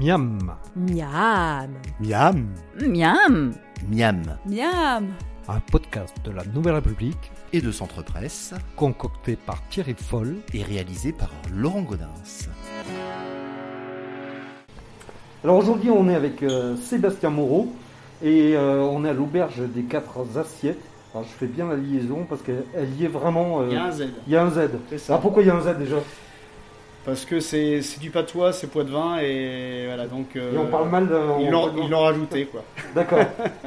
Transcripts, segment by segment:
Miam, Miam. Miam Miam Miam Miam un podcast de la Nouvelle République et de Centre Presse concocté par Thierry Foll. et réalisé par Laurent Godin. Alors aujourd'hui, on est avec euh, Sébastien Moreau et euh, on est à l'auberge des quatre assiettes. Alors je fais bien la liaison parce qu'elle elle y est vraiment. euh, Il y a un Z. il y a un Z. Alors pourquoi il y a un Z déjà? Parce que c'est du patois, c'est poids de vin et voilà donc. euh, Et on parle mal. Ils on- l'ont ils l'ont rajouté quoi. D'accord.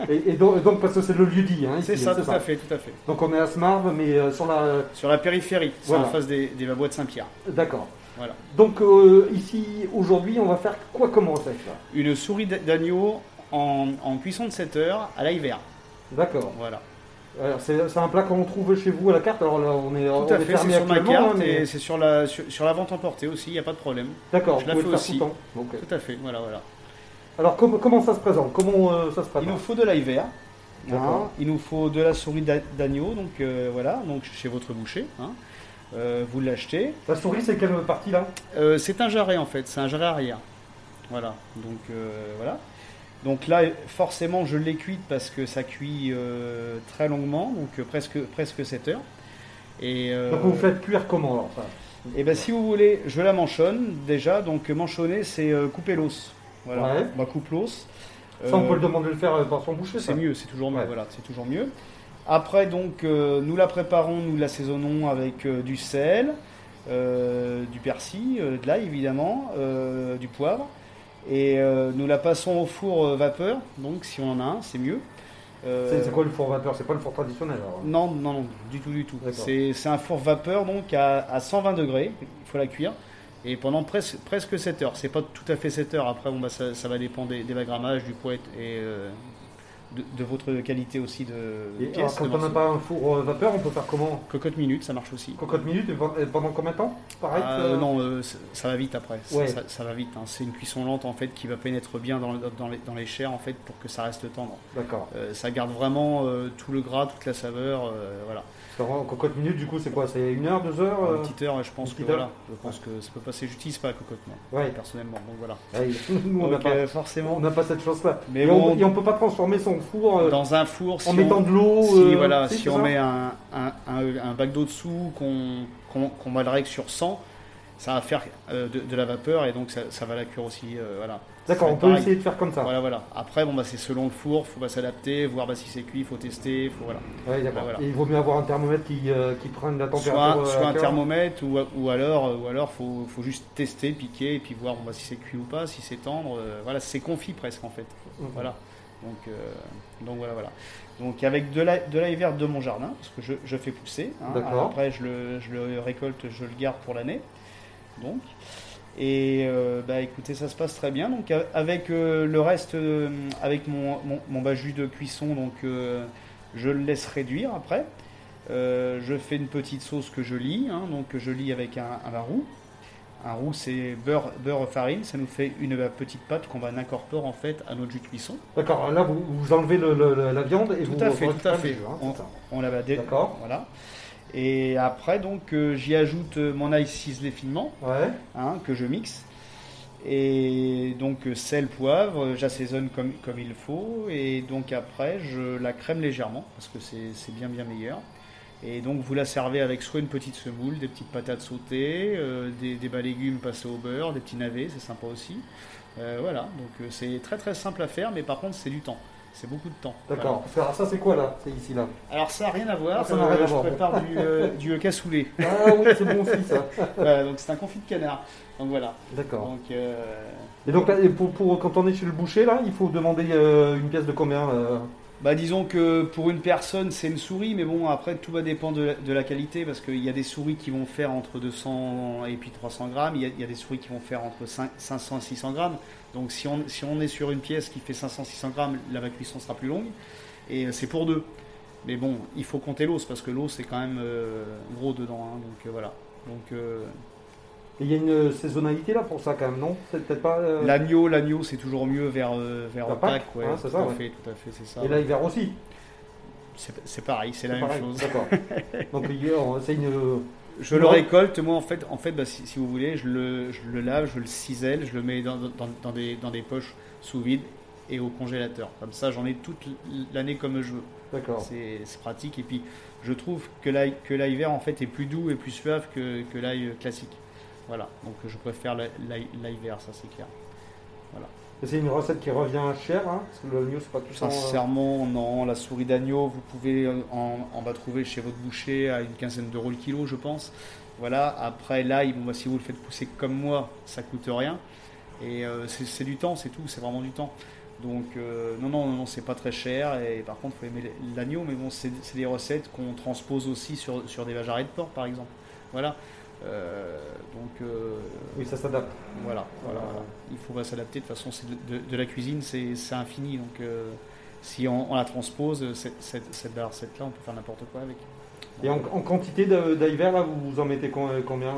et, et donc, parce que c'est le lieu dit. Hein, C'est ça, tout à fait, tout à fait. Donc on est à Smarve, mais euh, sur la. Sur la périphérie, Voilà. en face des, des de Saint-Pierre. D'accord. Voilà. Donc euh, ici, aujourd'hui, on va faire quoi comme recette Une souris d'a- d'agneau en, en cuisson de 7 heures à l'hiver. D'accord. Voilà. C'est un plat qu'on trouve chez vous à la carte. Alors là, on est, Tout à est fait, fermé c'est sur ma carte mais- et c'est sur la, sur, sur la vente emportée aussi, il n'y a pas de problème. D'accord. je vous la fais aussi. tout à fait, voilà, voilà. Alors com- comment ça se présente? Comment euh, ça se Il prépare? nous faut de l'ail vert. Hein. Il nous faut de la souris d'a- d'agneau, donc euh, voilà, donc chez votre boucher. hein. Euh, vous l'achetez. La souris, c'est quelle partie là? C'est un jarret en fait, c'est un jarret arrière. Voilà, donc voilà. Donc là, forcément, je l'ai cuite parce que ça cuit euh, très longuement, donc euh, presque, presque 7 heures. Et, euh, Donc vous faites cuire comment alors ça? et ben, si vous voulez, je la manchonne déjà. Donc manchonner, c'est euh, couper l'os. Voilà, Ouais. on va couper l'os. Ça, on peut le demander de le faire par son boucher. c'est mieux, c'est toujours mieux. Ouais. Voilà, c'est toujours mieux. Après, donc, nous la préparons, nous l'assaisonnons avec du sel, du persil, de l'ail évidemment, du poivre. Et euh, nous la passons au four euh, vapeur, donc si on en a un, c'est mieux. Euh, C'est quoi le four vapeur? C'est pas le four traditionnel alors Non, non, non, du tout, du tout. C'est un four vapeur, donc à, à 120 degrés, il faut la cuire. Et pendant presque, presque 7 heures. C'est pas tout à fait 7 heures, après bon, bah, ça, ça va dépendre des, des du poids et de, de votre qualité aussi de, de pièce, alors, quand de on n'a pas un four euh, vapeur, on peut faire comment Cocotte minute, ça marche aussi. Cocotte minute et pen- et pendant combien de temps Pareil ça- non, euh, ça, va vite après. Ça- Ouais. Ça, ça va vite. hein. C'est une cuisson lente en fait qui va pénétrer bien dans, dans les, dans les chairs en fait pour que ça reste tendre. D'accord. Euh, ça garde vraiment euh, tout le gras, toute la saveur. euh, voilà. Cocotte minute, du coup, c'est quoi? C'est une heure, deux heures Une euh petite heure, je pense que heure. voilà. Je pense que ça peut passer. J'utilise pas la cocotte moi, Ouais. personnellement. Donc voilà. Ouais, Nous, on n'a pas, euh, on forcément, n'a pas cette chance-là. Mais et, bon, on, et on peut pas transformer son four euh, dans un four, si en on- mettant de l'eau. Si, euh, voilà, si, on met un, un, un- un bac d'eau dessous, qu'on qu'on qu'on va le règle sur 100, ça va faire euh, de, de la vapeur et donc ça, ça va la cuire aussi. voilà. D'accord, on peut pareil. essayer de faire comme ça. Voilà, voilà. Après, bon, bah, c'est selon le four, faut bah, s'adapter, voir bah, si c'est cuit, faut tester, faut voilà. Ouais, d'accord. Voilà. Et il vaut mieux avoir un thermomètre qui, euh, qui prenne la température. Soit, soit un thermomètre ou, ou alors, ou alors faut, faut juste tester, piquer et puis voir bon, bah, si c'est cuit ou pas, si c'est tendre. euh, voilà, c'est confit presque en fait. Mhm. Voilà. Donc, euh, donc voilà, voilà. Donc avec de l'ail de vert de mon jardin, parce que je, je fais pousser. hein. D'accord. Après, je le, je le récolte, je le garde pour l'année. Donc. Et euh, bah écoutez, ça se passe très bien. Donc avec euh, le reste, avec mon, mon, mon bas jus de cuisson, donc je le laisse réduire après. Je fais une petite sauce que je lis, hein, donc je lis avec un, un roux. Un roux, c'est beurre, beurre farine. Ça nous fait une petite pâte qu'on va incorporer en fait à notre jus de cuisson. D'accord, là vous, vous enlevez le- le- la viande et Tout vous à fait, tout à fait. jus, hein, On, on la va D'accord. Voilà. Et après, donc, euh, j'y ajoute euh, mon ail ciselé finement, Ouais. hein, que je mixe. Et donc, euh, sel, poivre, j'assaisonne comme, comme il faut. Et donc, après, je la crème légèrement, parce que c'est bien, bien meilleur. Et donc, vous la servez avec soit une petite semoule, des petites patates sautées, euh, des, des bas légumes passés au beurre, des petits navets, c'est sympa aussi. Euh, voilà, donc euh, c'est très très simple à faire, mais par contre, c'est du temps. C'est beaucoup de temps. D'accord. Alors, ça c'est quoi là C'est ici là. Alors ça n'a rien à voir, Ah, ça n'a rien à je voir. prépare du, euh, du cassoulet. Ah oui, c'est bon aussi ça. Voilà, donc c'est un confit de canard. Donc voilà. D'accord. Donc euh, Et donc là, pour, pour- quand on est chez le boucher là, il faut demander euh, une pièce de combien bah disons que pour une personne c'est une souris, mais bon après tout va dépendre de la, qualité parce qu'il y a des souris qui vont faire entre 200 et puis 300 grammes, il y a, des souris qui vont faire entre 5 500 et 600 grammes. Donc si on, si on est sur une pièce qui fait 500-600 grammes, la cuisson sera plus longue et euh, c'est pour deux. Mais bon, il faut compter l'os parce que l'os c'est quand même euh, gros dedans, hein, donc euh, voilà. Donc euh, Et il y a une saisonnalité là pour ça quand même, non? C'est peut-être pas. euh, L'agneau, l'agneau, c'est toujours mieux vers, euh, vers La Pâques, Pâques, ouais, hein, c'est tout ça, à ouais. fait, tout à fait, c'est ça. Et l'hiver aussi. C'est pareil, c'est la même pareil, chose. D'accord. Donc c'est une, Je le récolte, moi en fait, en fait bah, si, si, vous voulez, je le, je le, lave, je le cisèle, je le mets dans, dans, dans, des, dans des poches sous vide et au congélateur. Comme ça, j'en ai toute l'année comme je veux. D'accord. C'est pratique. Et puis, je trouve que l'ail que l'ail vert en fait est plus doux et plus suave que, que l'ail classique. Voilà. Donc, je préfère l'ail vert, ça c'est clair. Voilà. C'est une recette qui revient chère, hein, parce que l'agneau c'est pas tout ça. Sincèrement, non. La souris d'agneau, vous pouvez en, en va trouver chez votre boucher à une quinzaine d'euros le kilo, je pense. Voilà. Après l'ail, bon, bah, si vous le faites pousser comme moi, ça coûte rien. Et euh, c'est du temps, c'est tout. C'est vraiment du temps. Donc euh, non, non, non, c'est pas très cher. Et par contre, il faut aimer l'agneau, mais bon, c'est des recettes qu'on transpose aussi sur, sur des vaches de porc, par exemple. Voilà. Euh, donc euh, oui, ça s'adapte. Voilà, voilà, Il faut s'adapter. De toute façon, c'est de, de, la cuisine, c'est infini. Donc si on, la transpose, cette, cette, cette recette-là, on peut faire n'importe quoi avec. Et en, quantité d'hiver, là, vous en mettez combien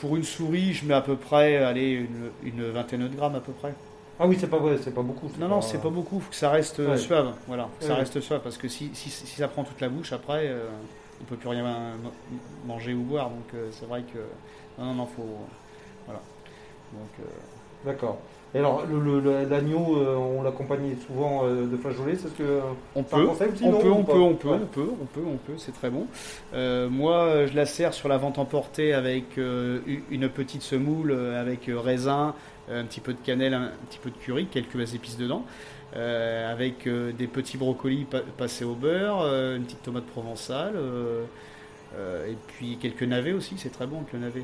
Pour une souris, je mets à peu près, allez, une, une vingtaine de grammes à peu près. Ah oui, c'est pas c'est pas beaucoup. Non, non, c'est pas beaucoup. Faut que ça reste euh, suave. Voilà, ça reste suave parce que si, si, si, ça prend toute la bouche, après, euh, on peut plus rien manger ou boire. Donc euh, c'est vrai que non, non, non, faut voilà. Donc. D'accord. Et alors, l'agneau, on l'accompagne souvent de flageolets, c'est ce que on peut, on, peut, on, peut, on peut, on peut, on peut, on peut, c'est très bon. moi, je la sers sur la vente emportée avec une petite semoule avec raisin, un petit peu de cannelle, un petit peu de curry, quelques épices dedans, euh, avec euh, des petits brocolis passés au beurre, euh, une petite tomate provençale, et puis quelques navets aussi, c'est très bon le navet,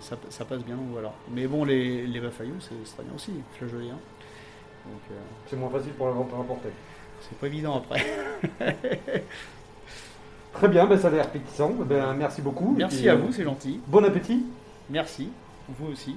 ça, ça, passe bien, voilà. Mais bon, les, les c'est très bien aussi, flageolés. Hein. C'est moins facile pour la vente à rapporter. C'est pas évident après. Très bien, ben ça a l'air appétissant. Ben, merci beaucoup. Merci à vous, c'est gentil. Bon appétit. Merci, vous aussi.